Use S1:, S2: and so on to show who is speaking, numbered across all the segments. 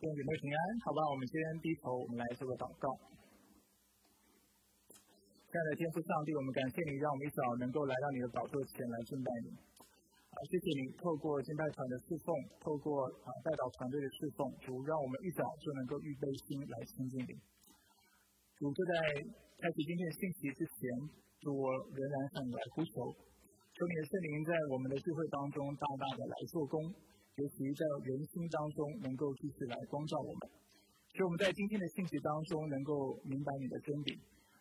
S1: 愿姐妹平安，好吧？我们先低头，我们来做个祷告。亲爱的天父上帝，我们感谢你，让我们一早能够来到你的宝座前来敬拜你。啊，谢谢你透过敬拜团的侍奉，透过啊带导团队的侍奉，主让我们一早就能够预备心来亲近你。主就在开启今天的信息之前，我仍然向你来呼求，求你的圣灵在我们的聚会当中大大的来做工。学习在人心当中，能够继续来光照我们，使我们在今天的信息当中能够明白你的真理。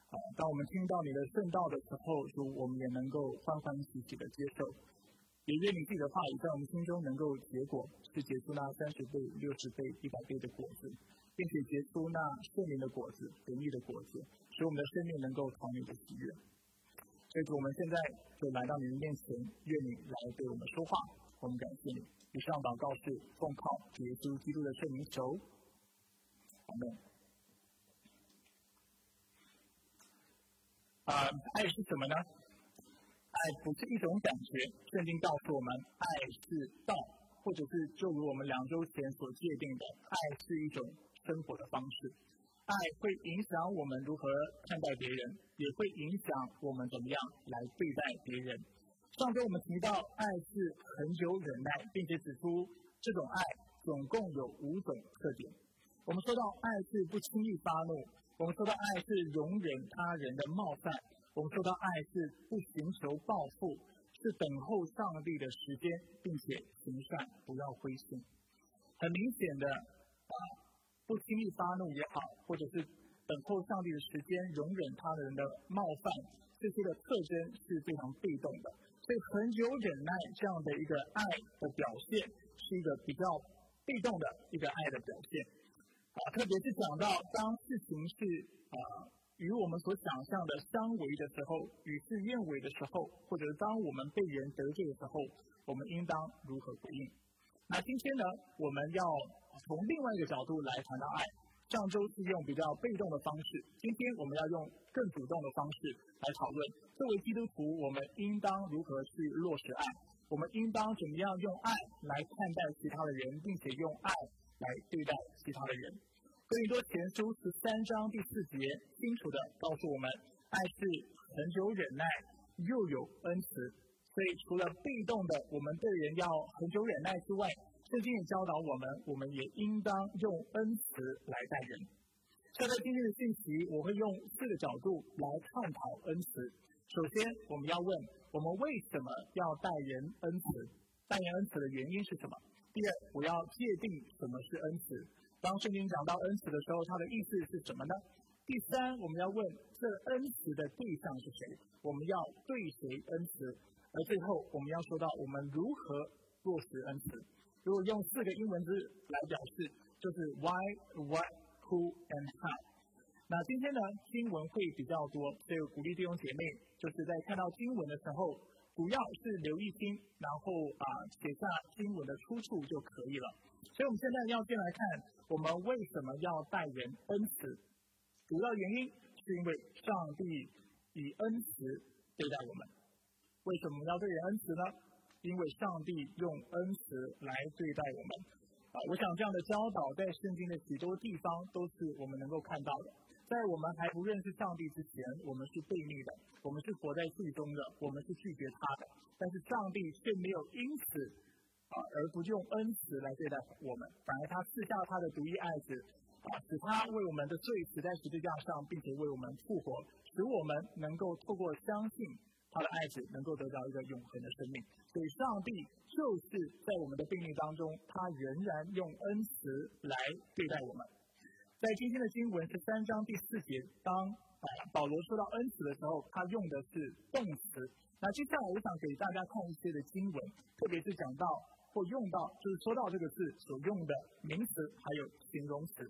S1: 啊，当我们听到你的圣道的时候，主我们也能够欢欢喜喜的接受。也愿你自己的话语在我们心中能够结果，是结出那三十倍、六十倍、一百倍的果子，并且结出那圣灵的果子、仁义的果子，使我们的生命能够讨你的喜悦。所以，我们现在就来到你的面前，愿你来对我们说话，我们感谢你。以上祷告是奉靠耶稣基督的圣名求，好的。啊，爱是什么呢？爱不是一种感觉，圣经告诉我们，爱是道，或者是就如我们两周前所界定的，爱是一种生活的方式。爱会影响我们如何看待别人，也会影响我们怎么样来对待别人。上周我们提到，爱是恒久忍耐，并且指出这种爱总共有五种特点。我们说到爱是不轻易发怒，我们说到爱是容忍他人的冒犯，我们说到爱是不寻求报复，是等候上帝的时间，并且行善不要灰心。很明显的啊，不轻易发怒也好，或者是等候上帝的时间，容忍他人的冒犯，这些的特征是非常被动的。对恒久忍耐这样的一个爱的表现，是一个比较被动的一个爱的表现。啊，特别是讲到当事情是啊与我们所想象的相违的时候，与世愿违的时候，或者当我们被人得罪的时候，我们应当如何回应？那今天呢，我们要从另外一个角度来谈到爱。上周是用比较被动的方式，今天我们要用更主动的方式来讨论。作为基督徒，我们应当如何去落实爱？我们应当怎么样用爱来看待其他的人，并且用爱来对待其他的人？哥林多前书十三章第四节清楚的告诉我们：爱是恒久忍耐，又有恩慈。所以，除了被动的我们对人要恒久忍耐之外，圣经也教导我们，我们也应当用恩慈来待人。在今天的信息，我会用四个角度来探讨恩慈。首先，我们要问：我们为什么要待人恩慈？待人恩慈的原因是什么？第二，我要界定什么是恩慈。当圣经讲到恩慈的时候，它的意思是什么呢？第三，我们要问：这恩慈的对象是谁？我们要对谁恩慈？而最后，我们要说到我们如何落实恩慈。如果用四个英文字来表示，就是 why, what, who and how。那今天呢，经文会比较多，所以鼓励弟兄姐妹，就是在看到经文的时候，主要是留意听，然后啊写下经文的出处就可以了。所以我们现在要先来看，我们为什么要待人恩慈？主要原因是因为上帝以恩慈对待我们。为什么要对人恩慈呢？因为上帝用恩慈来对待我们，啊，我想这样的教导在圣经的许多地方都是我们能够看到的。在我们还不认识上帝之前，我们是悖逆的，我们是活在罪中的，我们是拒绝他的。但是上帝却没有因此啊而不用恩慈来对待我们，反而他赐下他的独一爱子，啊，使他为我们的罪死在十字架上，并且为我们复活，使我们能够透过相信。他的爱子能够得到一个永恒的生命，所以上帝就是在我们的病例当中，他仍然用恩慈来对待我们。在今天的经文是三章第四节，当保罗说到恩慈的时候，他用的是动词。那接下来我想给大家看一些的经文，特别是讲到或用到，就是说到这个字所用的名词还有形容词。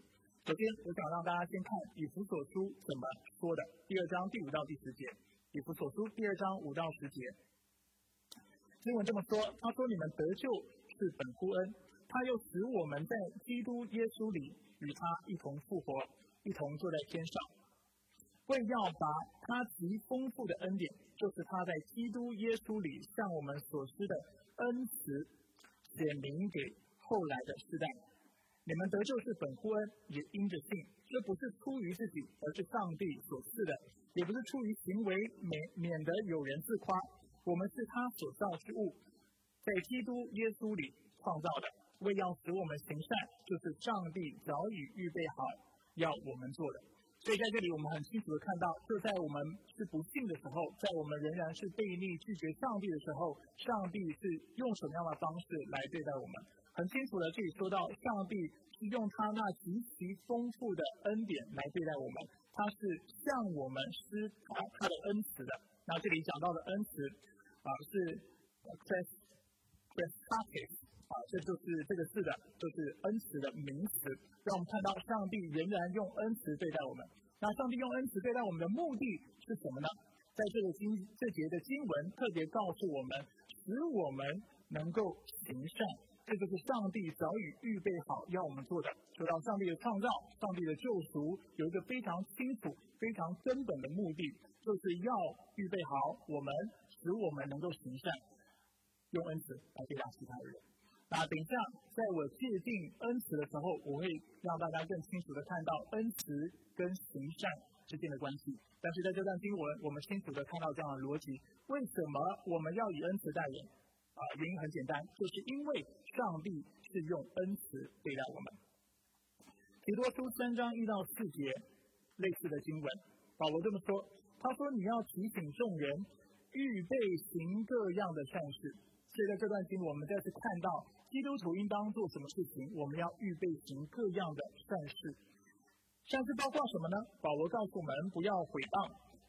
S1: 首先，我想让大家先看以弗所书怎么说的，第二章第五到第十节。以弗所书第二章五到十节，经文这么说：他说：“你们得救是本乎恩，他又使我们在基督耶稣里与他一同复活，一同坐在天上，为要把他极丰富的恩典，就是他在基督耶稣里向我们所施的恩慈，显明给后来的世代。你们得救是本乎恩，也因着信。这不是出于自己，而是上帝所赐的；也不是出于行为，免免得有人自夸。我们是他所造之物，在基督耶稣里创造的，为要使我们行善，就是上帝早已预备好要我们做的。所以在这里，我们很清楚的看到，就在我们是不幸的时候，在我们仍然是背逆拒绝上帝的时候，上帝是用什么样的方式来对待我们？很清楚的，这里说到上帝。用他那极其丰富的恩典来对待我们，他是向我们施他他的恩慈的。那这里讲到的恩慈啊是 grace grace 啊，这就是这个字的，就是恩慈的名词，让我们看到上帝仍然用恩慈对待我们。那上帝用恩慈对待我们的目的是什么呢？在这个经这节的经文特别告诉我们，使我们能够行善。这就是上帝早已预备好要我们做的。说到上帝的创造，上帝的救赎，有一个非常清楚、非常根本的目的，就是要预备好我们，使我们能够行善，用恩慈来对待其他人。那等一下，在我界定恩慈的时候，我会让大家更清楚的看到恩慈跟行善之间的关系。但是在这段经文，我们清楚的看到这样的逻辑：为什么我们要以恩慈待人？啊，原因很简单，就是因为上帝是用恩慈对待我们。提多书三章一到四节类似的经文，保罗这么说：他说你要提醒众人预备行各样的善事。所以在这段经文，我们再次看到基督徒应当做什么事情？我们要预备行各样的善事。善事包括什么呢？保罗告诉我们：不要毁谤，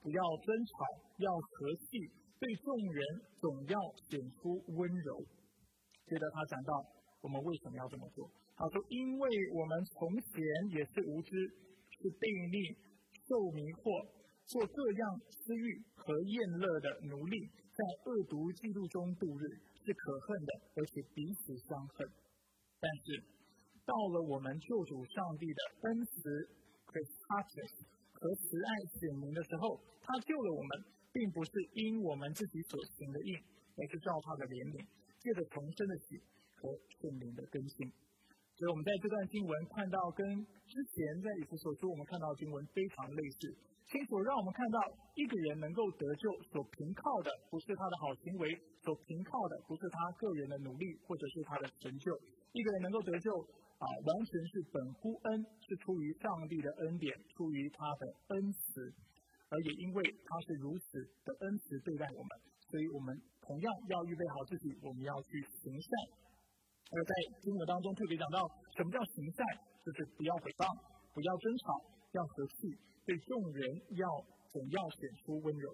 S1: 不要争吵，要和气。对众人总要显出温柔。接着他讲到，我们为什么要这么做？他说：“因为我们从前也是无知，是被逆，受迷惑，做各样私欲和厌乐的奴隶，在恶毒嫉妒中度日，是可恨的，而且彼此相恨。但是到了我们救主上帝的恩慈、和慈爱显明的时候，他救了我们。”并不是因我们自己所行的义，而是照他的怜悯，借着重生的喜和圣灵的更新。所以，我们在这段经文看到，跟之前在以弗所书我们看到的经文非常类似，清楚让我们看到，一个人能够得救，所凭靠的不是他的好行为，所凭靠的不是他个人的努力或者是他的成就。一个人能够得救啊，完全是本乎恩，是出于上帝的恩典，出于他的恩慈。而也因为他是如此的恩慈对待我们，所以我们同样要预备好自己，我们要去行善。而在经文当中特别讲到，什么叫行善？就是不要诽谤，不要争吵，要和气，对众人要总要显出温柔。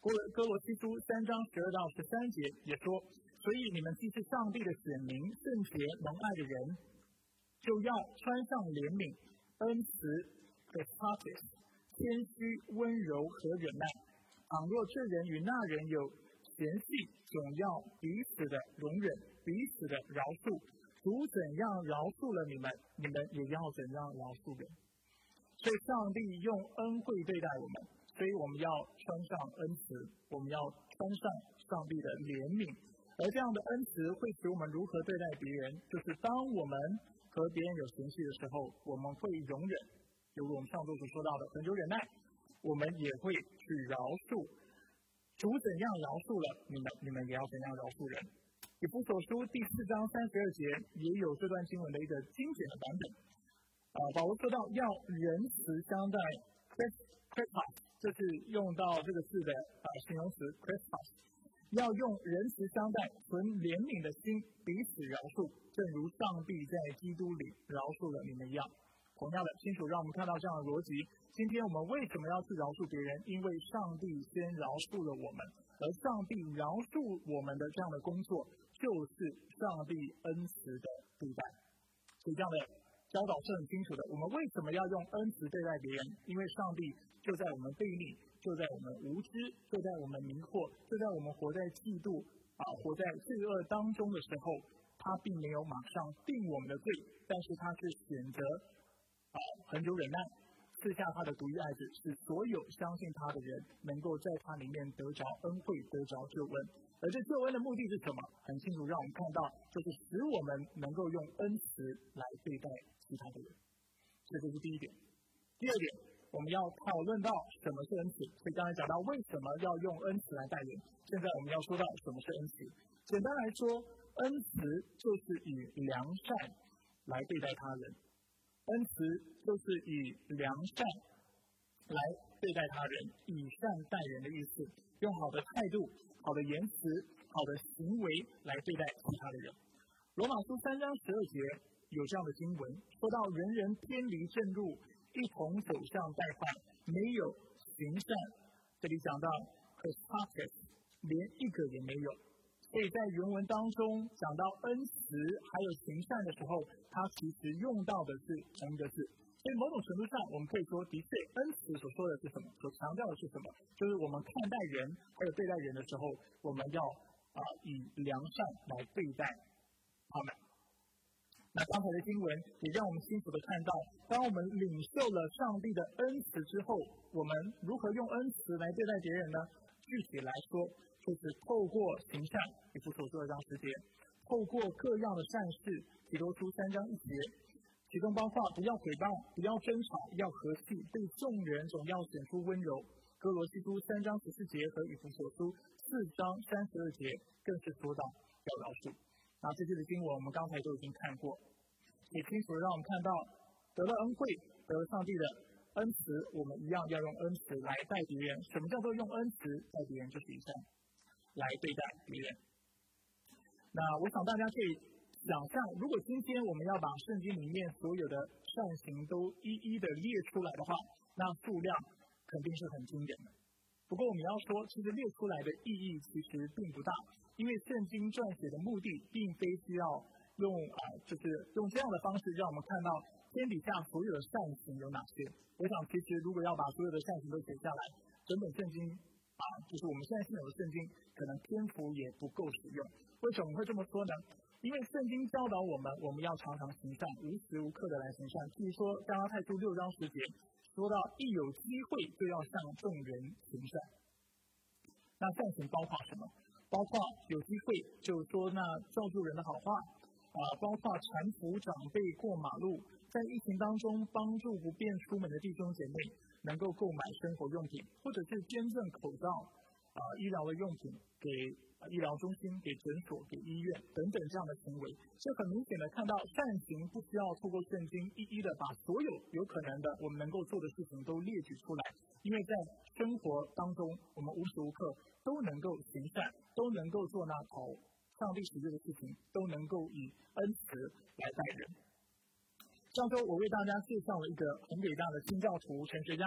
S1: 哥哥罗西书三章十二到十三节也说，所以你们既是上帝的选民，圣洁蒙爱的人，就要穿上怜悯、恩慈、的 p a t i s 谦虚、温柔和忍耐。倘若这人与那人有嫌隙，总要彼此的容忍，彼此的饶恕。主怎样饶恕了你们，你们也要怎样饶恕人。所以，上帝用恩惠对待我们，所以我们要穿上恩慈，我们要穿上上帝的怜悯。而这样的恩慈会使我们如何对待别人？就是当我们和别人有嫌隙的时候，我们会容忍。就如我们上周所说到的，恒久忍耐，我们也会去饶恕。主怎样饶恕了你们，你们也要怎样饶恕人。以弗所书第四章三十二节也有这段经文的一个精简的版本。啊，保罗说到要仁慈相待 c h r i s t a s 这是用到这个字的啊形容词 c r i s 要用仁慈相待，存怜悯的心，彼此饶恕，正如上帝在基督里饶恕了你们一样。同样的，清楚让我们看到这样的逻辑。今天我们为什么要去饶恕别人？因为上帝先饶恕了我们，而上帝饶恕我们的这样的工作，就是上帝恩慈的对待。所以这样的教导是很清楚的。我们为什么要用恩慈对待别人？因为上帝就在我们背逆，就在我们无知，就在我们迷惑，就在我们活在嫉妒啊，活在罪恶当中的时候，他并没有马上定我们的罪，但是他是选择。好，很久忍耐，赐下他的独一爱子，使所有相信他的人能够在他里面得着恩惠，得着救恩。而这救恩的目的是什么？很清楚，让我们看到，就是使我们能够用恩慈来对待其他的人。这就是第一点。第二点，我们要讨论到什么是恩慈。所以刚才讲到为什么要用恩慈来待人，现在我们要说到什么是恩慈。简单来说，恩慈就是以良善来对待他人。恩慈就是以良善来对待他人，以善待人的意思，用好的态度、好的言辞、好的行为来对待其他的人。罗马书三章十二节有这样的经文，说到人人偏离正路，一同走向败坏，没有行善。这里讲到 h r i s t a s 连一个也没有。所以在原文当中讲到恩慈还有行善的时候，它其实用到的是同一个字。所以某种程度上，我们可以说，的确，恩慈所说的是什么？所强调的是什么？就是我们看待人还有对待人的时候，我们要啊以良善来对待他们。那刚才的经文也让我们清楚的看到，当我们领受了上帝的恩慈之后，我们如何用恩慈来对待别人呢？具体来说，就是透过行善，比如所说的这张时节，透过各样的善事，提多出三章一节，其中包括不要诽谤，不要争吵，要和气，对众人总要显出温柔。哥罗西书三章十四节和以弗所书四章三十二节更是说到要饶恕。那这些的经文我们刚才都已经看过，也清楚的让我们看到得了恩惠，得了上帝的恩慈，我们一样要用恩慈来待别人。什么叫做用恩慈待别人？就是以上。来对待别人。那我想大家可以想象，如果今天我们要把圣经里面所有的善行都一一的列出来的话，那数量肯定是很惊人的。不过我们要说，其实列出来的意义其实并不大，因为圣经撰写的目的并非需要用啊，就是用这样的方式让我们看到天底下所有的善行有哪些。我想，其实如果要把所有的善行都写下来，整本圣经。啊，就是我们现在现有的圣经，可能篇幅也不够使用。为什么会这么说呢？因为圣经教导我们，我们要常常行善，无时无刻的来行善。譬如说《加拉太书》六章十节，说到一有机会就要向众人行善。那善行包括什么？包括有机会，就说那照助人的好话啊，包括搀扶长辈过马路，在疫情当中帮助不便出门的弟兄姐妹。能够购买生活用品，或者是捐赠口罩、啊医疗的用品给医疗中心、给诊所、给医院等等这样的行为，就很明显的看到善行不需要透过圣经一一的把所有有可能的我们能够做的事情都列举出来，因为在生活当中，我们无时无刻都能够行善，都能够做那讨上帝喜悦的事情，都能够以恩慈来待人。上周我为大家介绍了一个很伟大的新教徒神学家，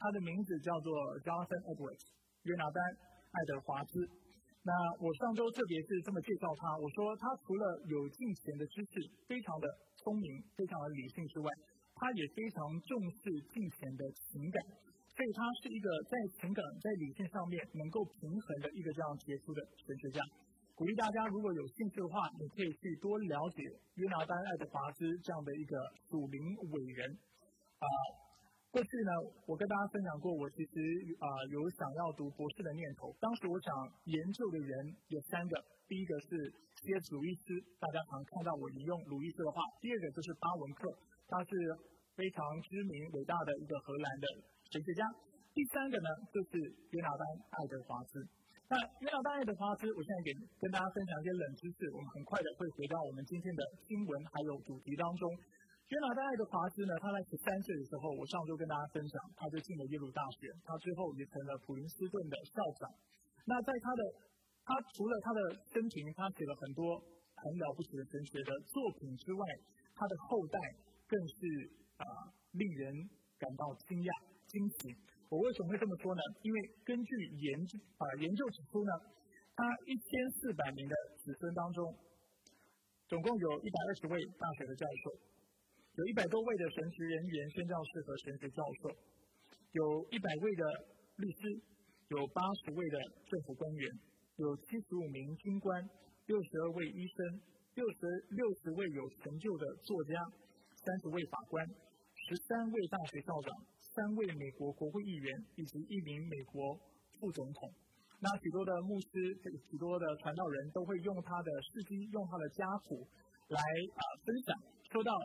S1: 他的名字叫做 Jonathan Edwards，约拿丹爱德华兹。那我上周特别是这么介绍他，我说他除了有进贤的知识，非常的聪明，非常的理性之外，他也非常重视金钱的情感，所以他是一个在情感在理性上面能够平衡的一个这样杰出的神学家。鼓励大家，如果有兴趣的话，你可以去多了解约拿丹·爱德华兹这样的一个属灵伟人。啊，过去呢，我跟大家分享过，我其实啊有想要读博士的念头。当时我想研究的人有三个，第一个是耶鲁伊斯，大家常看到我引用鲁伊斯的话；第二个就是巴文克，他是非常知名伟大的一个荷兰的神学家；第三个呢，就是约拿丹·爱德华兹。那约拿丹爱德华兹，我现在给跟大家分享一些冷知识，我们很快的会回到我们今天的新闻还有主题当中。约拿丹爱德华兹呢，他在十三岁的时候，我上周跟大家分享，他就进了耶鲁大学，他之后也成了普林斯顿的校长。那在他的，他除了他的生平，他写了很多很了不起的神学的作品之外，他的后代更是啊令人感到惊讶惊奇。我为什么会这么说呢？因为根据研究啊研究指出呢，他一千四百名的子孙当中，总共有一百二十位大学的教授，有一百多位的神职人员、宣教士和神职教授，有一百位的律师，有八十位的政府官员，有七十五名军官，六十二位医生，六十六十位有成就的作家，三十位法官，十三位大学校长。三位美国国会议员以及一名美国副总统。那许多的牧师、许多的传道人都会用他的事迹、用他的家谱来啊分享，说到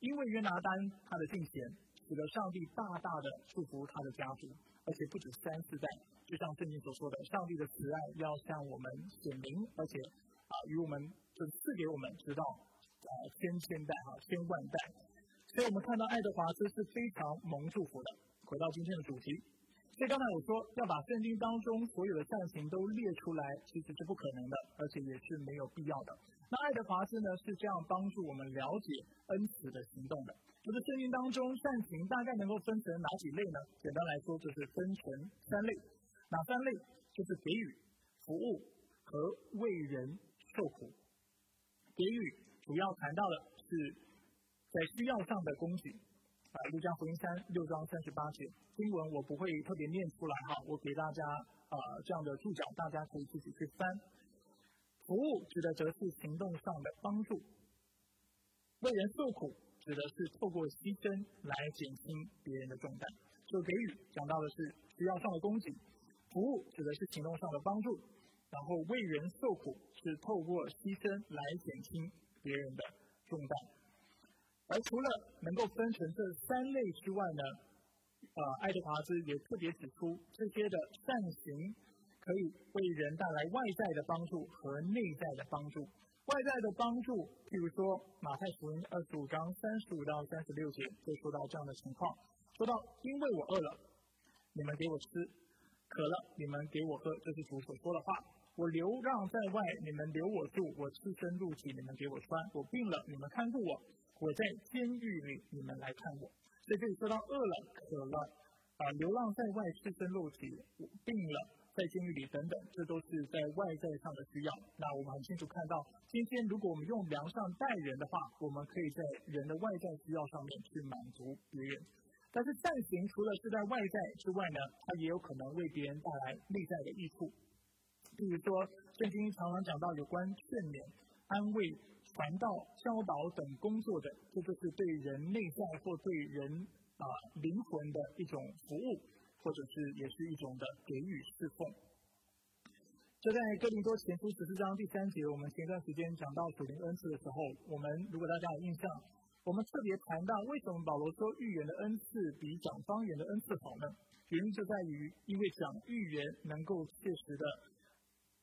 S1: 因为约拿丹他的敬虔，使得上帝大大的祝福他的家族，而且不止三四代，就像圣经所说的，上帝的慈爱要向我们显明，而且啊与我们就赐给我们直到啊千千代哈千万代。所以我们看到爱德华兹是非常蒙祝福的。回到今天的主题，所以刚才我说要把圣经当中所有的善行都列出来，其实是不可能的，而且也是没有必要的。那爱德华兹呢是这样帮助我们了解恩慈的行动的。就是圣经当中善行大概能够分成哪几类呢？简单来说就是分成三类，哪三类？就是给予、服务和为人受苦。给予主要谈到的是。在需要上的供给，啊，路加福音三六章三十八节经文我不会特别念出来哈，我给大家啊这样的注脚，大家可以自己去翻。服务指的则是行动上的帮助，为人受苦指的是透过牺牲来减轻别人的重担。就给予讲到的是需要上的供给，服务指的是行动上的帮助，然后为人受苦是透过牺牲来减轻别人的重担。而除了能够分成这三类之外呢，呃，爱德华兹也特别指出，这些的善行可以为人带来外在的帮助和内在的帮助。外在的帮助，譬如说马太福音二十五章三十五到三十六节就说到这样的情况，说到因为我饿了，你们给我吃；渴了，你们给我喝，这是主所说的话。我流浪在外，你们留我住；我赤身露体，你们给我穿；我病了，你们看顾我。我在监狱里，你们来看我。所以这里说到饿了、渴了，啊，流浪在外、赤身露体、病了，在监狱里等等，这都是在外在上的需要。那我们很清楚看到，今天如果我们用良善待人的话，我们可以在人的外在需要上面去满足别人。但是善行除了是在外在之外呢，它也有可能为别人带来内在的益处。比如说，圣经常常讲到有关劝勉、安慰。传道、教导等工作的，这就是对人内在或对人啊灵魂的一种服务，或者是也是一种的给予侍奉。就在哥林多前书十四章第三节，我们前段时间讲到属灵恩赐的时候，我们如果大家有印象，我们特别谈到为什么保罗说预言的恩赐比讲方言的恩赐好呢？原因就在于，因为讲预言能够切实的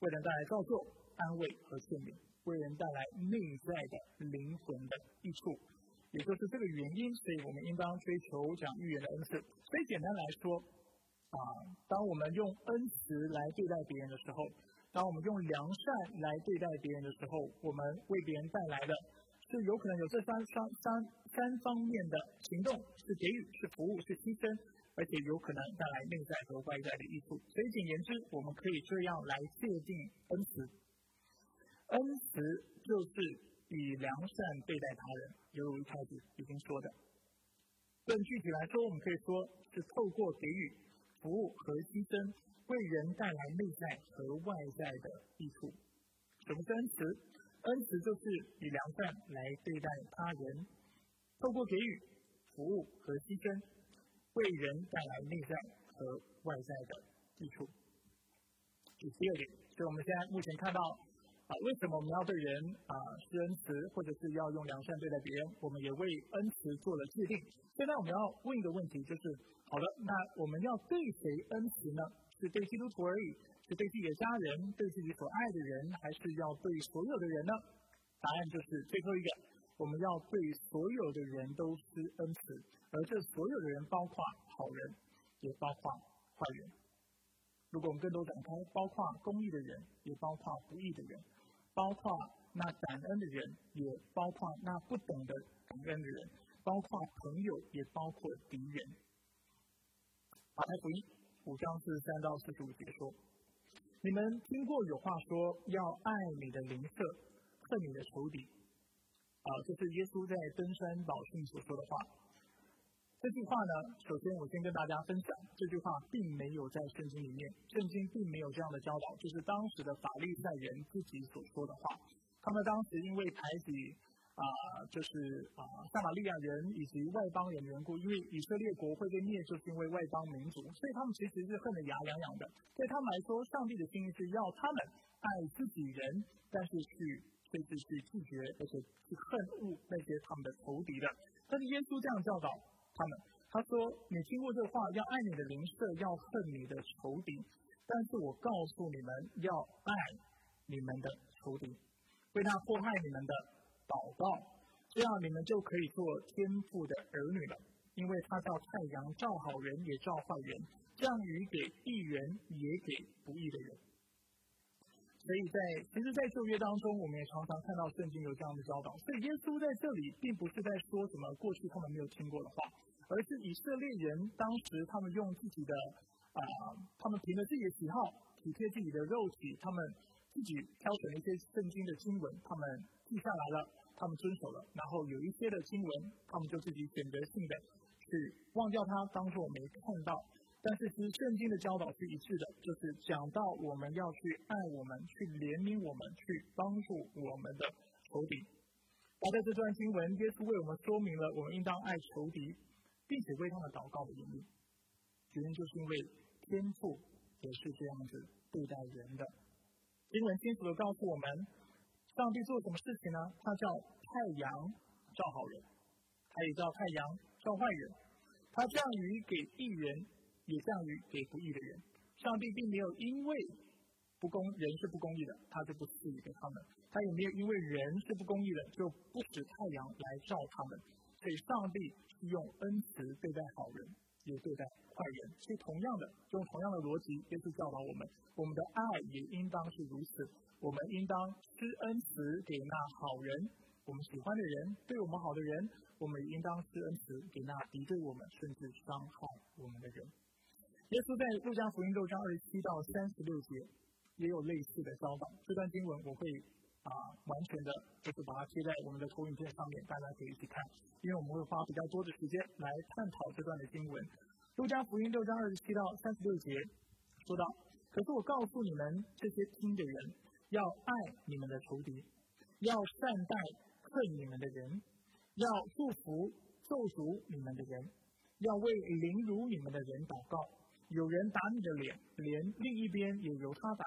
S1: 为人带来造作、安慰和劝勉。为人带来内在的灵魂的益处，也就是这个原因，所以我们应当追求讲预言的恩赐。所以简单来说，啊，当我们用恩慈来对待别人的时候，当我们用良善来对待别人的时候，我们为别人带来的，是有可能有这三三三三方面的行动，是给予，是服务，是牺牲，而且有可能带来内在和外在的益处。所以简言之，我们可以这样来界定恩慈。恩慈就是以良善对待他人，犹如太子已经说的。更具体来说，我们可以说是透过给予、服务和牺牲，为人带来内在和外在的益处。什么是恩慈？恩慈就是以良善来对待他人，透过给予、服务和牺牲，为人带来内在和外在的益处。第十二点，所以我们现在目前看到。啊，为什么我们要对人啊施恩慈，或者是要用良善对待别人？我们也为恩慈做了界定。现在我们要问一个问题，就是好了，那我们要对谁恩慈呢？是对基督徒而已，是对自己的家人、对自己所爱的人，还是要对所有的人呢？答案就是最后一个，我们要对所有的人都施恩慈，而这所有的人包括好人，也包括坏人。如果我们更多展开，包括公益的人，也包括不义的人。包括那感恩的人，也包括那不懂得感恩的人，包括朋友，也包括敌人。马太福音五章四十三到四十五节说：“你们听过有话说，要爱你的邻舍，恨你的仇敌。”啊，这是耶稣在登山宝训所说的话。这句话呢，首先我先跟大家分享，这句话并没有在圣经里面，圣经并没有这样的教导，就是当时的法律赛人自己所说的话。他们当时因为排挤啊，就是啊，撒玛利亚人以及外邦人的缘故，因为以色列国会被灭，就是因为外邦民族，所以他们其实是恨得牙痒痒的。对他们来说，上帝的心意是要他们爱自己人，但是去甚至去拒绝，而且去恨恶那些他们的仇敌的。但是耶稣这样教导他们，他说：“你听过这话，要爱你的邻舍，要恨你的仇敌。但是我告诉你们，要爱你们的仇敌，为他祸害你们的。”祷告，这样你们就可以做天父的儿女了。因为他叫太阳照好人也照坏人，降雨给义人也给不义的人。所以在其实，在旧约当中，我们也常常看到圣经有这样的教导。所以耶稣在这里并不是在说什么过去他们没有听过的话，而是以色列人当时他们用自己的啊，他们凭着自己的喜好，体贴自己的肉体，他们自己挑选了一些圣经的经文，他们记下来了。他们遵守了，然后有一些的经文，他们就自己选择性的去忘掉它，当做没看到。但是其实圣经的教导是一致的，就是讲到我们要去爱我们，去怜悯我们，去帮助我们的仇敌。而在这段经文，耶稣为我们说明了我们应当爱仇敌，并且为他们祷告的原因。原因就是因为天父也是这样子对待人的。经文清楚的告诉我们。上帝做什么事情呢？他叫太阳照好人，他也叫太阳照坏人。他降雨给义人，也降雨给不义的人。上帝并没有因为不公人是不公义的，他就不赐予给他们；他也没有因为人是不公义的，就不使太阳来照他们。所以，上帝是用恩慈对待好人，也对待坏人。所以，同样的，用同样的逻辑，耶稣教导我们：我们的爱也应当是如此。我们应当施恩慈给那好人，我们喜欢的人，对我们好的人，我们也应当施恩慈给那敌对我们甚至伤害我们的人。耶稣在路加福音六章二十七到三十六节也有类似的教导。这段经文我会啊完全的，就是把它贴在我们的投影片上面，大家可以一起看，因为我们会花比较多的时间来探讨这段的经文。路加福音六章二十七到三十六节说到：“可是我告诉你们这些听的人。”要爱你们的仇敌，要善待恨你们的人，要祝福咒诅你们的人，要为凌辱你们的人祷告。有人打你的脸，连另一边也由他打；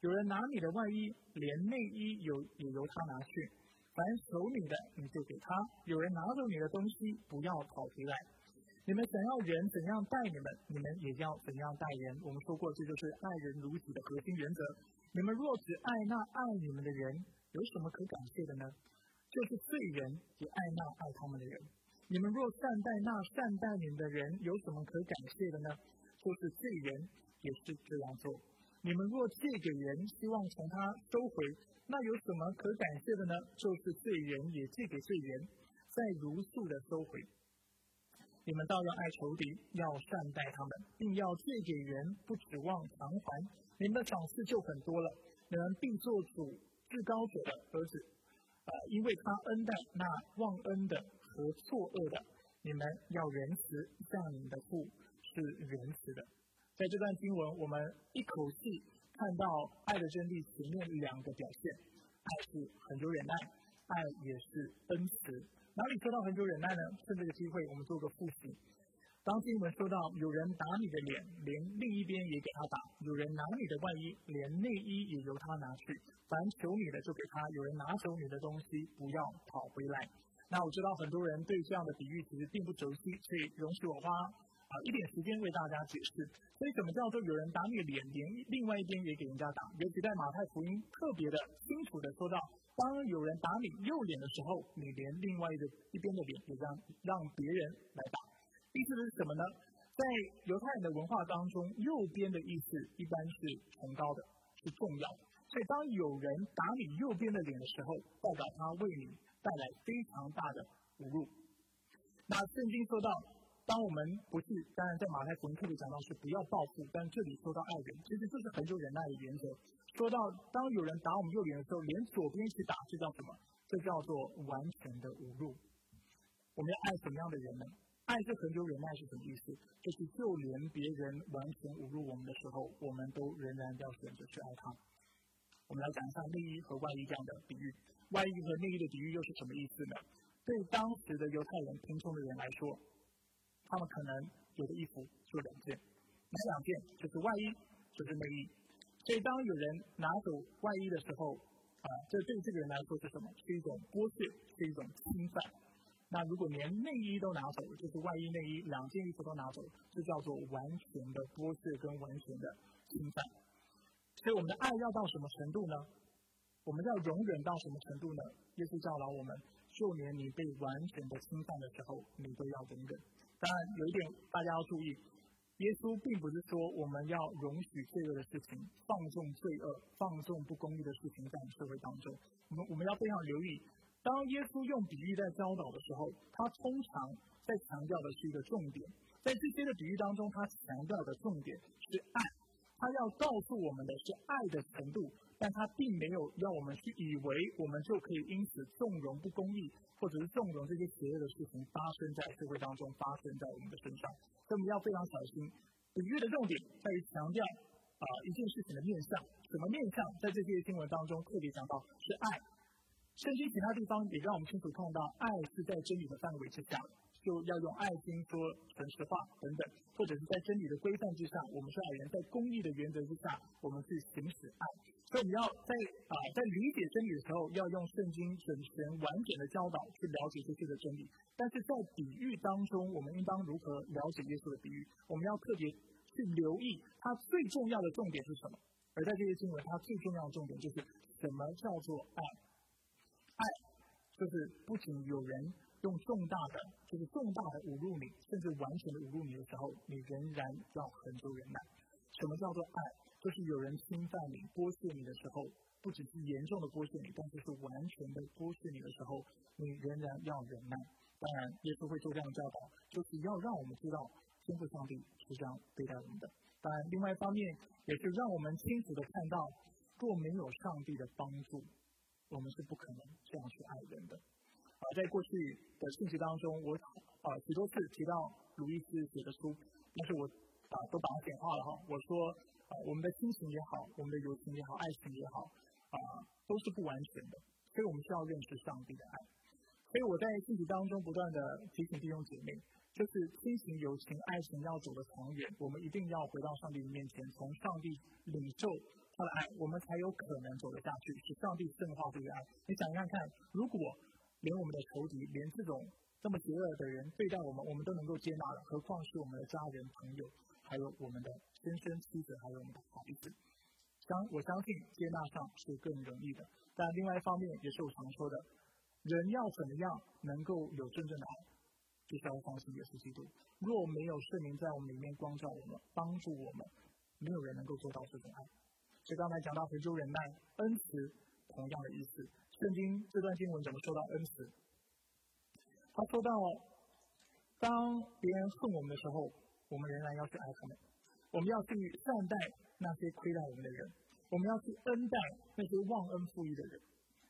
S1: 有人拿你的外衣，连内衣有也由他拿去。凡守你的，你就给他；有人拿走你的东西，不要讨回来。你们想要人怎样待你们，你们也要怎样待人。我们说过，这就是爱人如己的核心原则。你们若只爱那爱你们的人，有什么可感谢的呢？就是罪人也爱那爱他们的人。你们若善待那善待你们的人，有什么可感谢的呢？就是罪人也是这样做。你们若借给人，希望从他收回，那有什么可感谢的呢？就是罪人也借给罪人，再如数的收回。你们倒要爱仇敌，要善待他们，并要借给人，不指望偿还。你们的赏赐就很多了，你们必做主至高者的儿子，啊，因为他恩待那忘恩的和作恶的，你们要仁慈，像你们的父是仁慈的。在这段经文，我们一口气看到爱的真谛前面两个表现：爱是很久忍耐，爱也是恩慈。哪里说到很久忍耐呢？趁这个机会，我们做个复习。当经文说到有人打你的脸，连另一边也给他打；有人拿你的外衣，连内衣也由他拿去。凡求你的就给他，有人拿走你的东西，不要讨回来。那我知道很多人对这样的比喻其实并不熟悉，所以容许我花啊一点时间为大家解释。所以什么叫做有人打你脸，连另外一边也给人家打？尤其在马太福音特别的清楚的说到，当有人打你右脸的时候，你连另外一个一边的脸也让让别人来打。意思是什么呢？在犹太人的文化当中，右边的意思一般是崇高的，是重要的。所以当有人打你右边的脸的时候，代表他为你带来非常大的侮辱。那圣经说到，当我们不是，当然在马太福音特别讲到是不要报复，但这里说到爱人，其实这是很久忍耐的原则。说到当有人打我们右脸的时候，连左边一起打，这叫什么？这叫做完全的侮辱。我们要爱什么样的人呢？爱是恒久忍耐是什么意思？就是就连别人完全侮辱我们的时候，我们都仍然要选择去爱他。我们来讲一下内衣和外衣这样的比喻。外衣和内衣的比喻又是什么意思呢？对当时的犹太人贫穷的人来说，他们可能有的衣服就两件，哪两件？就是外衣，就是内衣。所以当有人拿走外衣的时候，啊，这对这个人来说是什么？是一种剥削，是一种侵犯。那如果连内衣都拿走，就是外衣内衣两件衣服都拿走，这叫做完全的剥削跟完全的侵犯。所以我们的爱要到什么程度呢？我们要容忍到什么程度呢？耶稣教导我们，就连你被完全的侵犯的时候，你都要容忍。当然，有一点大家要注意，耶稣并不是说我们要容许罪恶的事情，放纵罪恶、放纵不公义的事情在社会当中。我们我们要非常留意，当耶稣用比喻在教导的时候，他通常在强调的是一个重点。在这些的比喻当中，他强调的重点是爱，他要告诉我们的是爱的程度。但他并没有让我们去以为我们就可以因此纵容不公义，或者是纵容这些邪恶的事情发生在社会当中，发生在我们的身上。所以我们要非常小心。比喻的重点在于强调啊一件事情的面向，什么面向？在这些新闻当中特别讲到是爱。圣经其他地方也让我们清楚看到，爱是在真理的范围之下。就要用爱心说诚实话等等，或者是在真理的规范之下，我们是爱人，在公义的原则之下，我们去行使爱。所以我们要在啊在理解真理的时候，要用圣经整全完整的教导去了解这些的真理。但是在比喻当中，我们应当如何了解耶稣的比喻？我们要特别去留意它最重要的重点是什么？而在这些经文，它最重要的重点就是什么叫做爱？爱就是不仅有人。用重大的，就是重大的侮辱你，甚至完全的侮辱你的时候，你仍然要很多忍耐。什么叫做爱？就是有人侵犯你、剥削你的时候，不只是严重的剥削你，但是是完全的剥削你的时候，你仍然要忍耐。当然，耶稣会做这样的教导，就是要让我们知道，天赋上帝是这样对待我们的。当然，另外一方面，也是让我们清楚的看到，若没有上帝的帮助，我们是不可能这样去爱人的。啊，在过去的信息当中，我啊许多次提到鲁伊斯写的书，但是我啊都把它简化了哈。我说啊，我们的亲情也好，我们的友情也好，爱情也好，啊都是不完全的，所以我们需要认识上帝的爱。所以我在信息当中不断的提醒弟兄姐妹，就是亲情、友情、爱情要走得长远，我们一定要回到上帝的面前，从上帝领受他的爱，我们才有可能走得下去，使上帝圣化这个爱。你想想看，如果连我们的仇敌，连这种这么邪恶的人对待我们，我们都能够接纳了，何况是我们的家人、朋友，还有我们的先生、妻子，还有我们的孩子。相我相信接纳上是更容易的。但另外一方面，也是我常说的，人要怎么样能够有真正的爱，就是要相信耶稣基督。若没有圣灵在我们里面光照我们、帮助我们，没有人能够做到这种爱。所以刚才讲到回救忍耐、恩慈，同样的意思。圣经这段经文怎么说到恩慈？他说到，当别人恨我们的时候，我们仍然要去爱他们；我们要去善待那些亏待我们的人；我们要去恩待那些忘恩负义的人。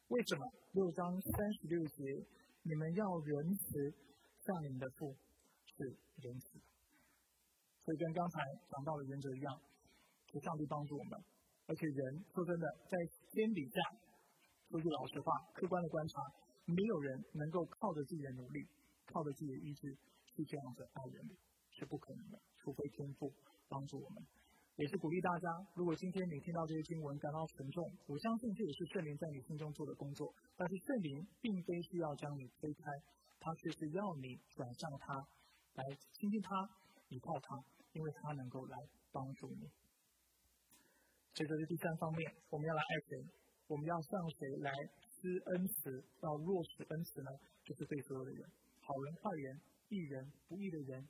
S1: 为什么？六章三十六节，你们要仁慈，像你们的父是仁慈。所以跟刚才讲到的原则一样，求上帝帮助我们。而且人说真的，在天底下。说句老实话，客观的观察，没有人能够靠着自己的努力，靠着自己的意志去这样子爱人，是不可能的。除非天赋帮助我们，也是鼓励大家。如果今天你听到这些经文感到沉重，我相信这也是圣灵在你心中做的工作。但是圣灵并非是要将你推开，他却是要你转向他，来亲近他，依靠他，因为他能够来帮助你。这个是第三方面，我们要来爱谁？我们要向谁来施恩慈？要落实恩慈呢？就是对所有的人，好人、坏人、义人、不义的人，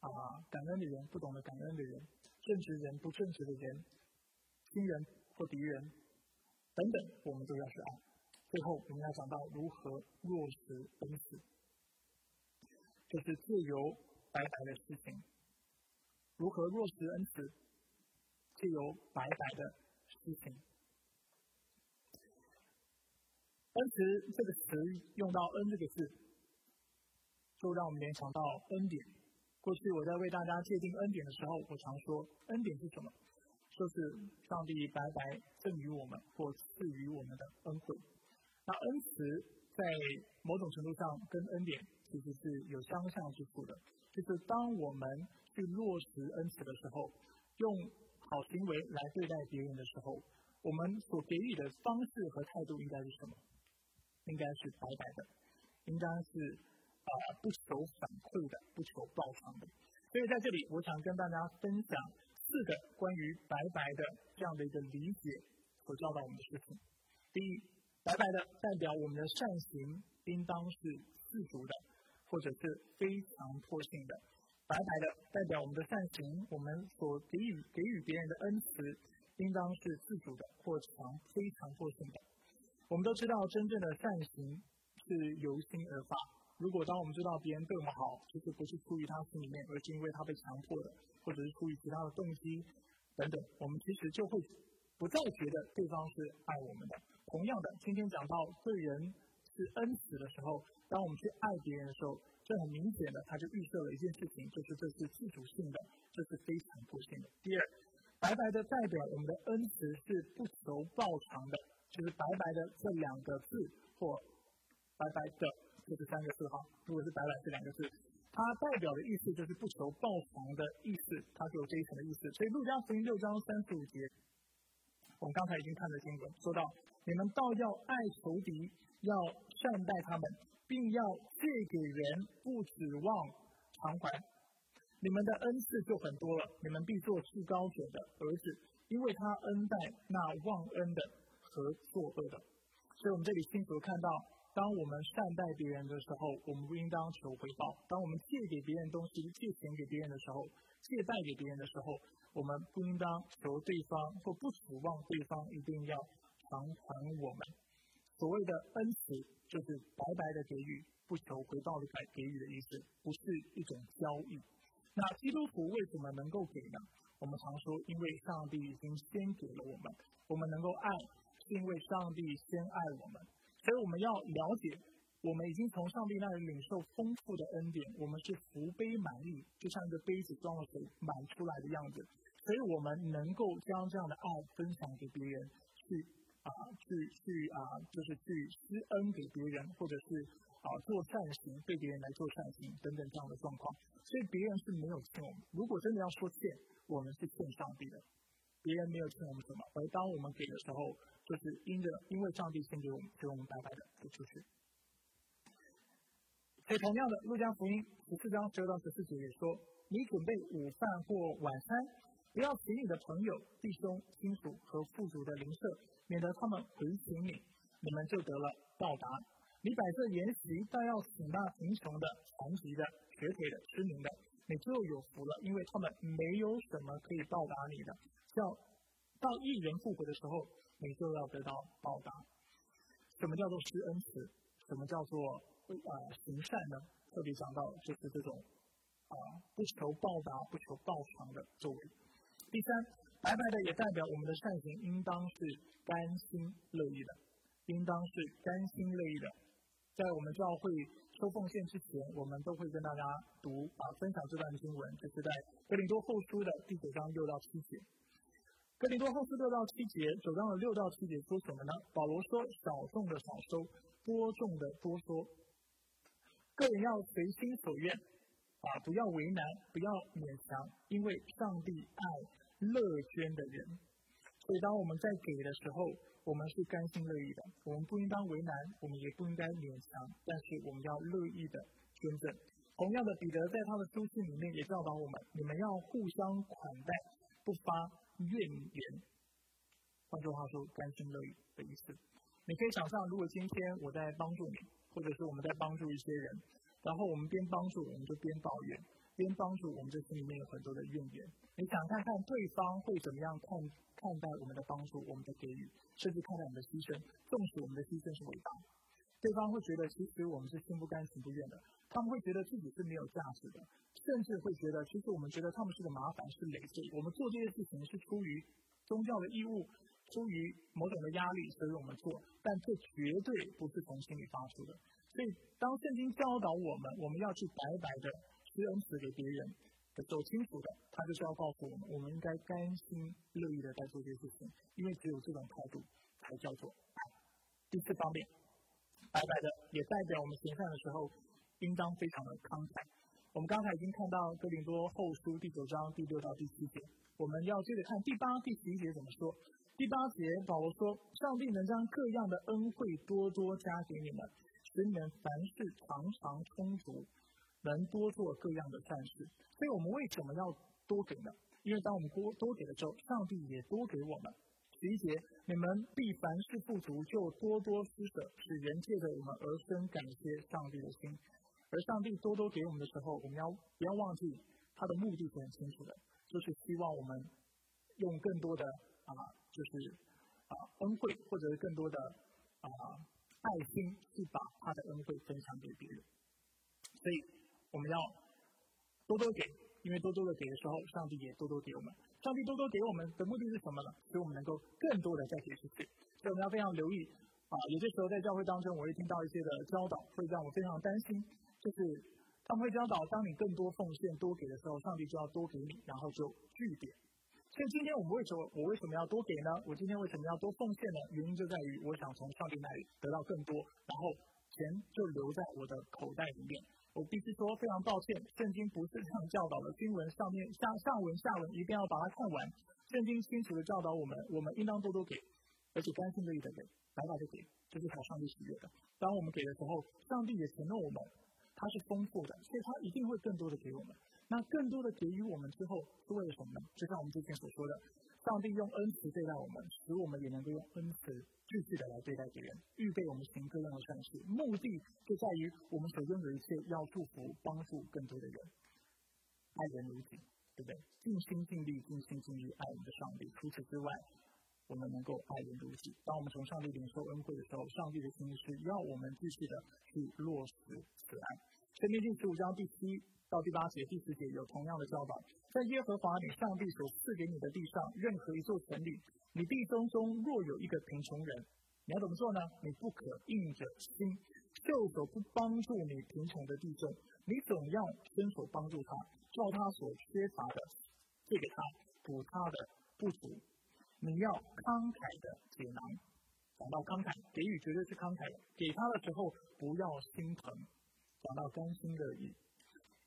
S1: 啊，感恩的人、不懂得感恩的人，正直人、不正直的人，亲人或敌人等等，我们都要去爱。最后，我们要讲到如何落实恩慈，就是自由白白的事情。如何落实恩慈？自由白白的事情。恩慈这个词用到“恩”这个字，就让我们联想到恩典。过去我在为大家界定恩典的时候，我常说，恩典是什么？就是上帝白白赠予我们或赐予我们的恩惠。那恩慈在某种程度上跟恩典其实是有相像之处的，就是当我们去落实恩慈的时候，用好行为来对待别人的时候，我们所给予的方式和态度应该是什么？应该是白白的，应该是啊不求反馈的，不求报偿的。所以在这里，我想跟大家分享四个关于白白的这样的一个理解所教导我们的事情。第一。白白的代表我们的善行应当是自主的，或者是非强迫性的。白白的代表我们的善行，我们所给予给予别人的恩慈，应当是自主的或强非常迫性的。我们都知道，真正的善行是由心而发。如果当我们知道别人对我们好，其实不是出于他心里面，而是因为他被强迫的，或者是出于其他的动机等等，我们其实就会不再觉得对方是爱我们的。同样的，今天讲到对人是恩慈的时候，当我们去爱别人的时候，这很明显的，他就预设了一件事情，就是这是自主性的，这是非常不幸的。第二，白白的代表我们的恩慈是不求报偿的，就是白白的这两个字或白白的这是三个字哈，如果是白板这两个字，它代表的意思就是不求报偿的意思，它是有这一层的意思。所以路加福音六章三十五节，我们刚才已经看了经文，说到。你们倒要爱仇敌，要善待他们，并要借给人，不指望偿还。你们的恩赐就很多了，你们必做至高者的儿子，因为他恩待那忘恩的和作恶的。所以，我们这里清楚看到，当我们善待别人的时候，我们不应当求回报；当我们借给别人东西、借钱给别人的时候，借贷给别人的时候，我们不应当求对方或不指望对方一定要。偿还我们所谓的恩慈，就是白白的给予，不求回报的给给予的意思，不是一种交易。那基督徒为什么能够给呢？我们常说，因为上帝已经先给了我们，我们能够爱，是因为上帝先爱我们。所以我们要了解，我们已经从上帝那里领受丰富的恩典，我们是福杯满溢，就像一个杯子装了水满出来的样子。所以我们能够将这样的爱分享给别人，去。啊，去去啊，就是去施恩给别人，或者是啊做善行，对别人来做善行等等这样的状况。所以别人是没有欠我们。如果真的要说欠，我们是欠上帝的。别人没有欠我们什么，而当我们给的时候，就是因着因为上帝先给我们，所以我们白白的给出去。所以同样的，路加福音十四章十二到十四节也说：你准备午饭或晚餐，不要请你的朋友、弟兄、亲属和富足的邻舍。免得他们回请你，你们就得了报答。你摆设筵席，但要请那贫穷的、残疾的、瘸腿的、失明的，你就有福了，因为他们没有什么可以报答你的。叫到一人复活的时候，你就要得到报答。什么叫做施恩慈？什么叫做啊行善呢？特别讲到就是这种啊不求报答、不求报偿的作为。第三。白白的也代表我们的善行应当是甘心乐意的，应当是甘心乐意的。在我们教会收奉献之前，我们都会跟大家读啊分享这段经文，就是在哥林多后书的第九章六到七节。哥林多后书六到七节，九章的六到七节说什么呢？保罗说：少种的少收，多种的多收。个人要随心所愿，啊，不要为难，不要勉强，因为上帝爱。乐捐的人，所以当我们在给的时候，我们是甘心乐意的。我们不应当为难，我们也不应该勉强，但是我们要乐意的捐赠。同样的，彼得在他的书信里面也教导我们：你们要互相款待，不发怨言。换句话说，甘心乐意的意思。你可以想象，如果今天我在帮助你，或者是我们在帮助一些人，然后我们边帮助，我们就边抱怨。边帮助我们，这心里面有很多的怨言。你想看看对方会怎么样看看待我们的帮助、我们的给予，甚至看待我们的牺牲，重视我们的牺牲是伟大。对方会觉得其实我们是心不甘情不愿的，他们会觉得自己是没有价值的，甚至会觉得其实我们觉得他们是个麻烦、是累赘。我们做这些事情是出于宗教的义务，出于某种的压力，所以我们做，但这绝对不是从心里发出的。所以当圣经教导我们，我们要去白白的。施恩慈给别人，的走清楚的，他就是要告诉我们，我们应该甘心乐意的在做这些事情，因为只有这种态度才叫做爱。第四方面，白白的也代表我们行善的时候应当非常的慷慨。我们刚才已经看到哥林多后书第九章第六到第七节，我们要接着看第八、第十一节怎么说。第八节保罗说：“上帝能将各样的恩惠多多加给你们，使你们凡事常常充足，能多做各样的善事。”所以我们为什么要多给呢？因为当我们多多给的时候，上帝也多给我们。十一节，你们必凡事不足，就多多施舍，使人借着我们而生感谢上帝的心。而上帝多多给我们的时候，我们要不要忘记他的目的是很清楚的，就是希望我们用更多的啊，就是啊恩惠或者是更多的啊爱心去把他的恩惠分享给别人。所以我们要多多给，因为多多的给的时候，上帝也多多给我们。上帝多多给我们的目的是什么呢？使我们能够更多的再给出去。所以我们要非常留意啊，有些时候在教会当中，我会听到一些的教导，会让我非常担心。就是他们会教导，当你更多奉献、多给的时候，上帝就要多给你，然后就据点。所以今天我们为什么我为什么要多给呢？我今天为什么要多奉献呢？原因就在于我想从上帝那里得到更多，然后钱就留在我的口袋里面。我必须说非常抱歉，圣经不是这样教导的。经文上面上上文下文一定要把它看完。圣经清楚的教导我们，我们应当多多给，而且甘心乐意的给，白白的给，这是讨上帝喜悦的。当我们给的时候，上帝也承诺我们。它是丰富的，所以它一定会更多的给我们。那更多的给予我们之后，是为了什么呢？就像我们之前所说的，上帝用恩慈对待我们，使我们也能够用恩慈继续的来对待别人，预备我们行各样的善事。目的就在于我们所拥有一切，要祝福、帮助更多的人，爱人如己，对不对？尽心尽力、尽心尽力爱我们的上帝。除此之外，我们能够爱人如己。当我们从上帝领受恩惠的时候，上帝的心是要我们继续的去落实此爱。生命记十五章第七到第八节、第十节有同样的教导。在耶和华你上帝所赐给你的地上，任何一座城里，你弟兄中若有一个贫穷人，你要怎么做呢？你不可硬着心，袖手不帮助你贫穷的弟兄，你总要伸手帮助他，照他所缺乏的借给他，补他的不足。你要慷慨的解囊，讲到慷慨，给予绝对是慷慨的。给他的时候不要心疼，讲到甘心乐意。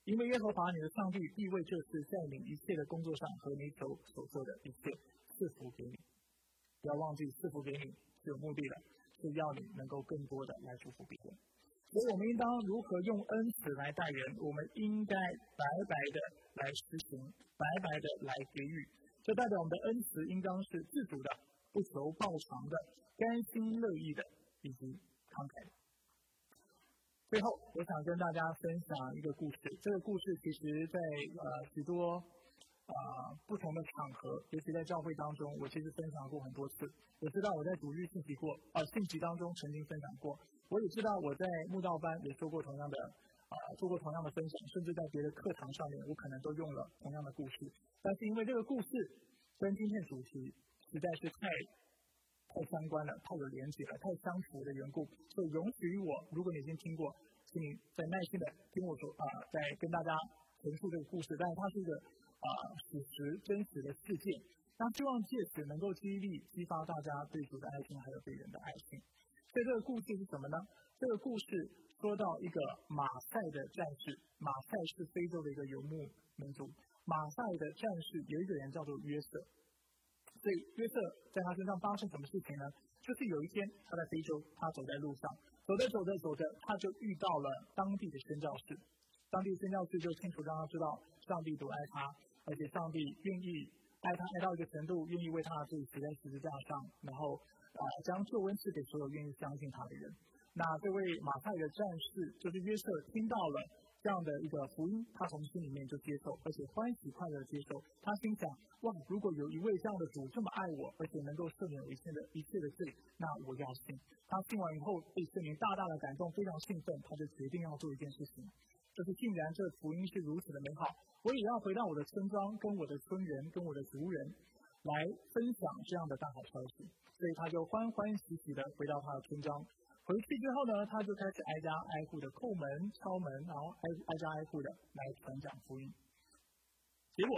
S1: 因为耶和华你的上帝意为这是在你一切的工作上和你所所做的一切赐福给你。不要忘记赐福给你是有目的的，是要你能够更多的来祝福别人。所以我们应当如何用恩慈来待人？我们应该白白的来实行，白白的来给予。这代表我们的恩慈应当是自主的、不求报偿的、甘心乐意的以及慷慨的。最后，我想跟大家分享一个故事。这个故事其实，在呃许多呃不同的场合，尤其在教会当中，我其实分享过很多次。我知道我在主日信息过啊信息当中曾经分享过，我也知道我在慕道班也说过同样的。啊，做过同样的分享，甚至在别的课堂上面，我可能都用了同样的故事。但是因为这个故事跟今天主题实在是太太相关了，太有连接了，太相符的缘故，所以容许我，如果你已经听过，请你再耐心的听我说啊，再跟大家陈述这个故事。但是它是一个啊史实真实的事件，那希望借此能够激励、激发大家对主的爱心，还有对人的爱心。所以这个故事是什么呢？这个故事。说到一个马赛的战士，马赛是非洲的一个游牧民族。马赛的战士有一个人叫做约瑟，所以约瑟在他身上发生什么事情呢？就是有一天他在非洲，他走在路上，走着走着走着，他就遇到了当地的宣教士。当地宣教士就清楚让他知道上帝多爱他，而且上帝愿意爱他爱到一个程度，愿意为他的罪死在十字架上，然后啊将救恩赐给所有愿意相信他的人。那这位马太的战士就是约瑟，听到了这样的一个福音，他从心里面就接受，而且欢喜快乐的接受。他心想：哇，如果有一位这样的主这么爱我，而且能够赦免一切的一切的罪，那我要信。他信完以后，被圣灵大大的感动，非常兴奋，他就决定要做一件事情，就是既然这福音是如此的美好，我也要回到我的村庄，跟我的村人，跟我的族人来分享这样的大好消息。所以他就欢欢喜喜的回到他的村庄。回去之后呢，他就开始挨家挨户的叩门、敲门，然后挨挨家挨户的来传讲福音。结果，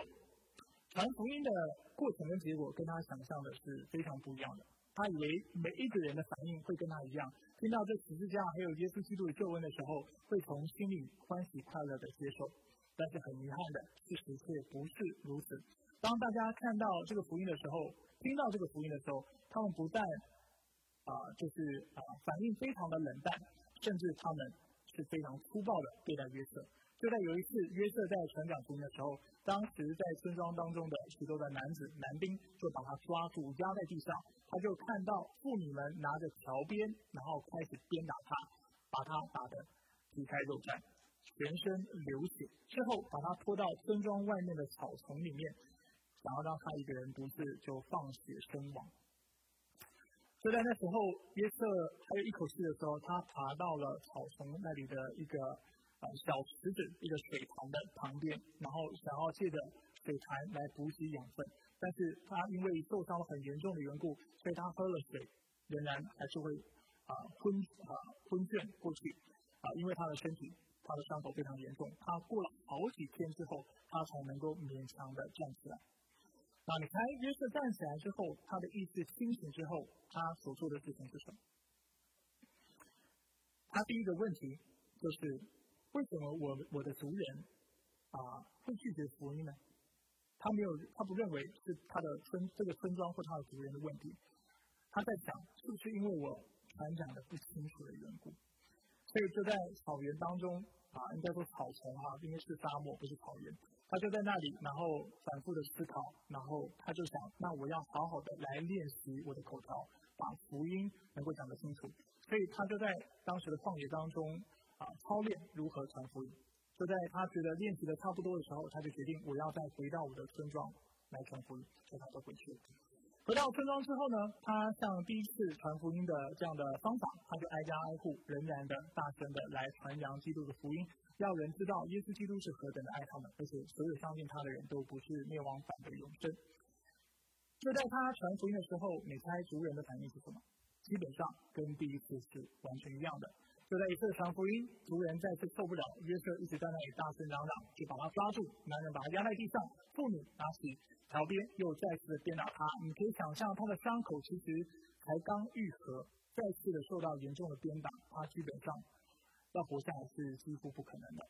S1: 传福音的过程跟结果跟他想象的是非常不一样的。他以为每一个人的反应会跟他一样，听到这十字架还有耶稣基督的救恩的时候，会从心里欢喜快乐的接受。但是很遗憾的，事实却不是如此。当大家看到这个福音的时候，听到这个福音的时候，他们不但啊，就是啊，反应非常的冷淡，甚至他们是非常粗暴的对待约瑟。就在有一次，约瑟在传讲福音的时候，当时在村庄当中的许多的男子男兵就把他抓住压在地上，他就看到妇女们拿着条鞭，然后开始鞭打他，把他打得皮开肉绽，全身流血，之后把他拖到村庄外面的草丛里面，想要让他一个人独自就放血身亡。就在那时候，约瑟还有一口气的时候，他爬到了草丛那里的一个。呃，小池子一个水塘的旁边，然后想要借着水潭来补给养分，但是他因为受伤很严重的缘故，所以他喝了水，仍然还是会啊昏啊昏眩过去啊，因为他的身体他的伤口非常严重，他过了好几天之后，他才能够勉强的站起来。那你猜约瑟站起来之后，他的意识清醒之后，他所做的事情是什么？他第一个问题就是。为什么我我的族人啊会拒绝福音呢？他没有，他不认为是他的村这个村庄或他的族人的问题。他在想，是不是因为我传讲的不清楚的缘故？所以就在草原当中啊，应该说草丛哈，因为是沙漠不是草原。他就在那里，然后反复的思考，然后他就想，那我要好好的来练习我的口条，把福音能够讲得清楚。所以他就在当时的旷野当中。啊，操练如何传福音，就在他觉得练习的差不多的时候，他就决定我要再回到我的村庄来传福音，所以他就回去了。回到村庄之后呢，他像第一次传福音的这样的方法，他就挨家挨户，仍然的大声的来传扬基督的福音，要人知道耶稣基督是何等的爱他们，而且所有相信他的人都不是灭亡，反得永生。就在他传福音的时候，你猜族人的反应是什么？基本上跟第一次是完全一样的。就在一次传福音，族人再次受不了，约瑟一直在那里大声嚷嚷，就把他抓住，男人把他压在地上，妇女拿起条鞭又再次的鞭打他。你可以想象他的伤口其实才刚愈合，再次的受到严重的鞭打，他基本上要活下来是几乎不可能的。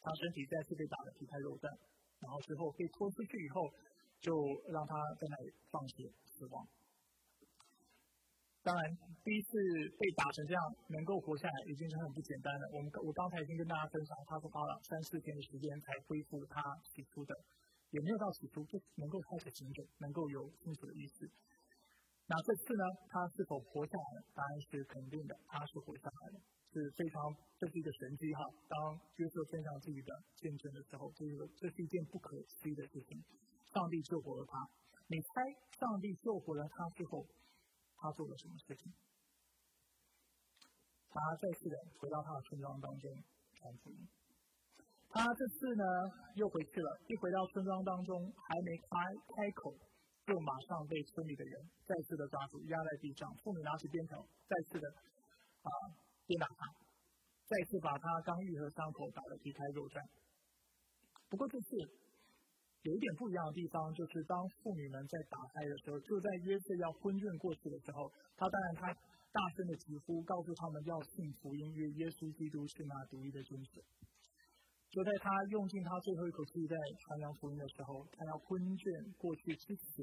S1: 他身体再次被打得皮开肉绽，然后之后被拖出去以后，就让他在那里放血死亡。当然，第一次被打成这样，能够活下来已经是很不简单了。我们我刚才已经跟大家分享，他是花了三四天的时间才恢复他起初的，也没有到起初不能够开始行走，能够有清楚的意识。那这次呢，他是否活下来？答案是肯定的，他是活下来了，是非常这是一个神迹哈。当约瑟分享自己的见证的时候，这个这是一件不可思议的事情。上帝救活了他，你猜上帝救活了他之后？他做了什么事情？他再次的回到他的村庄当中传福音。他这次呢又回去了，一回到村庄当中，还没开开口，就马上被村里的人再次的抓住，压在地上。妇女拿起鞭条，再次的啊鞭打他，再次把他刚愈合伤口打得皮开肉绽。不过这次。有一点不一样的地方，就是当妇女们在打开的时候，就在约瑟要昏厥过去的时候，他当然他大声的疾呼，告诉他们要信福音，因为耶稣基督是那独一的君子。就在他用尽他最后一口气在传扬福音的时候，他要昏厥过去之前，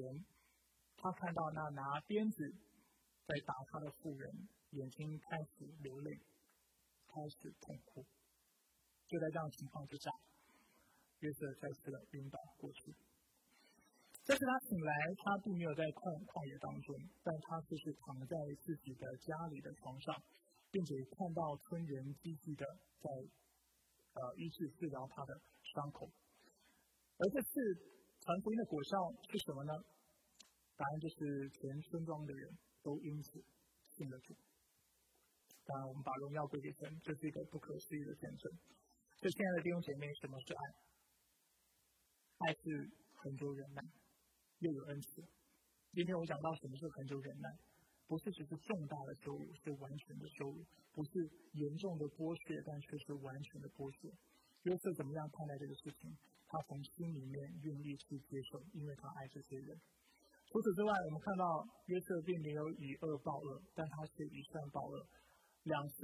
S1: 他看到那拿鞭子在打他的妇人，眼睛开始流泪，开始痛哭。就在这样情况之下。约瑟再次的晕倒过去。这次他醒来，他并没有在旷旷野当中，但他就是躺在自己的家里的床上，并且看到村人积极的在呃医治治疗他的伤口。而这次传福音的果效是什么呢？答案就是全村庄的人都因此信了主。当然，我们把荣耀归给神，这是一个不可思议的见证。就亲爱的弟兄姐妹，什么是爱？爱是很久忍耐，又有恩慈。今天我讲到什么是很久忍耐，不是只是重大的羞辱，是完全的羞辱；不是严重的剥削，但却是完全的剥削。约瑟怎么样看待这个事情？他从心里面愿意去接受，因为他爱这些人。除此之外，我们看到约瑟并没有以恶报恶，但他是以善报恶。两次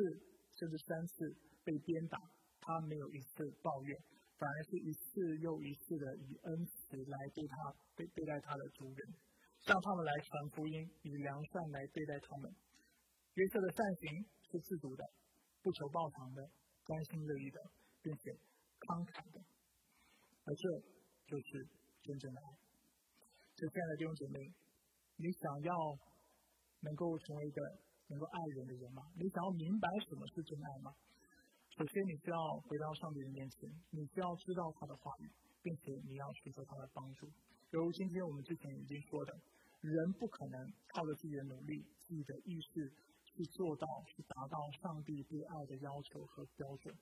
S1: 甚至三次被鞭打，他没有一次抱怨，反而是一次又一次的以恩慈来对他对对待他的族人，向他们来传福音，以良善来对待他们。约瑟的善行是自主的，不求报偿的，甘心乐意的，并且慷慨的，而这就是真正的爱。亲爱的弟兄姐妹，你想要能够成为一个能够爱人的人吗？你想要明白什么是真爱吗？首先，你需要回到上帝的面前，你需要知道他的话语，并且你要寻求他的帮助。犹如今天我们之前已经说的，人不可能靠着自己的努力、自己的意识去做到、去达到上帝对爱的要求和标准。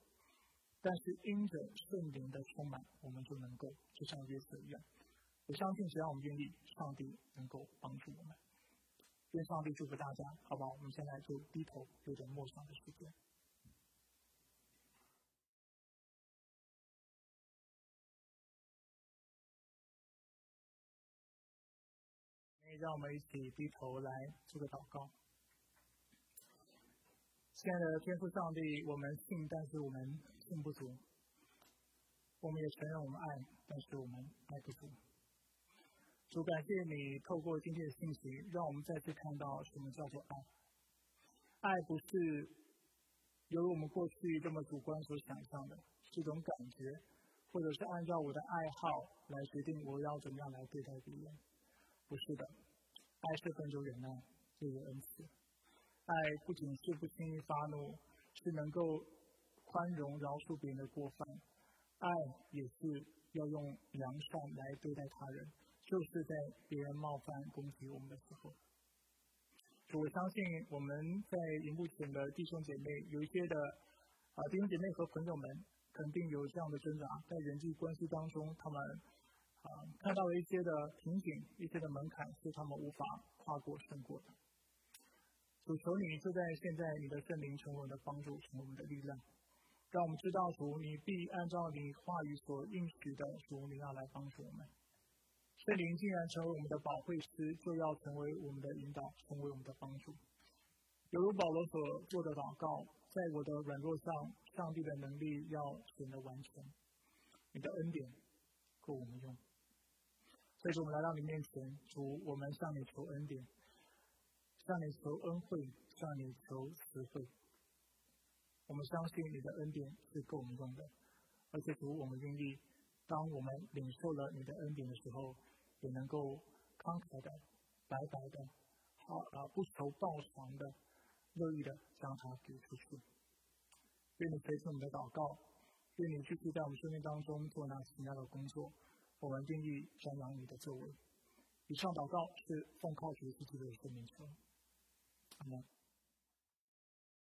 S1: 但是因着圣灵的充满，我们就能够就像约瑟一样。我相信，只要我们愿意，上帝能够帮助我们。愿上帝祝福大家，好不好？我们现在就低头，有点默想的时间。让我们一起低头来做个祷告。亲爱的天父上帝，我们信，但是我们信不足；我们也承认我们爱，但是我们爱不足。主，感谢你透过今天的信息，让我们再次看到什么叫做爱。爱不是由我们过去这么主观所想象的，是一种感觉，或者是按照我的爱好来决定我要怎么样来对待别人。不是的，爱是很有忍耐，又有恩慈。爱不仅是不轻易发怒，是能够宽容饶恕别人的过犯。爱也是要用良善来对待他人。就是在别人冒犯攻击我们的时候，我相信我们在荧幕前的弟兄姐妹，有一些的啊弟兄姐妹和朋友们，肯定有这样的挣扎，在人际关系当中，他们啊看到了一些的瓶颈，一些的门槛是他们无法跨过胜过的。主求你就在现在，你的圣灵成为我们的帮助，成为我们的力量，让我们知道主，你必按照你话语所应许的主，你要来帮助我们。圣灵竟然成为我们的保惠师，就要成为我们的引导，成为我们的帮助。犹如保罗所做的祷告，在我的软弱上，上帝的能力要显得完全。你的恩典够我们用。所以，我们来到你面前，主，我们向你求恩典，向你求恩惠，向你求慈惠。我们相信你的恩典是够我们用的，而且主，我们愿意，当我们领受了你的恩典的时候。也能够慷慨的、白白的、好啊不求报偿的、乐意的将它给出去。愿你垂听我们的祷告，愿你继续在我们生命当中做那奇妙的工作。我们愿意瞻仰你的作为。以上祷告是奉靠主自己的生命求。阿门。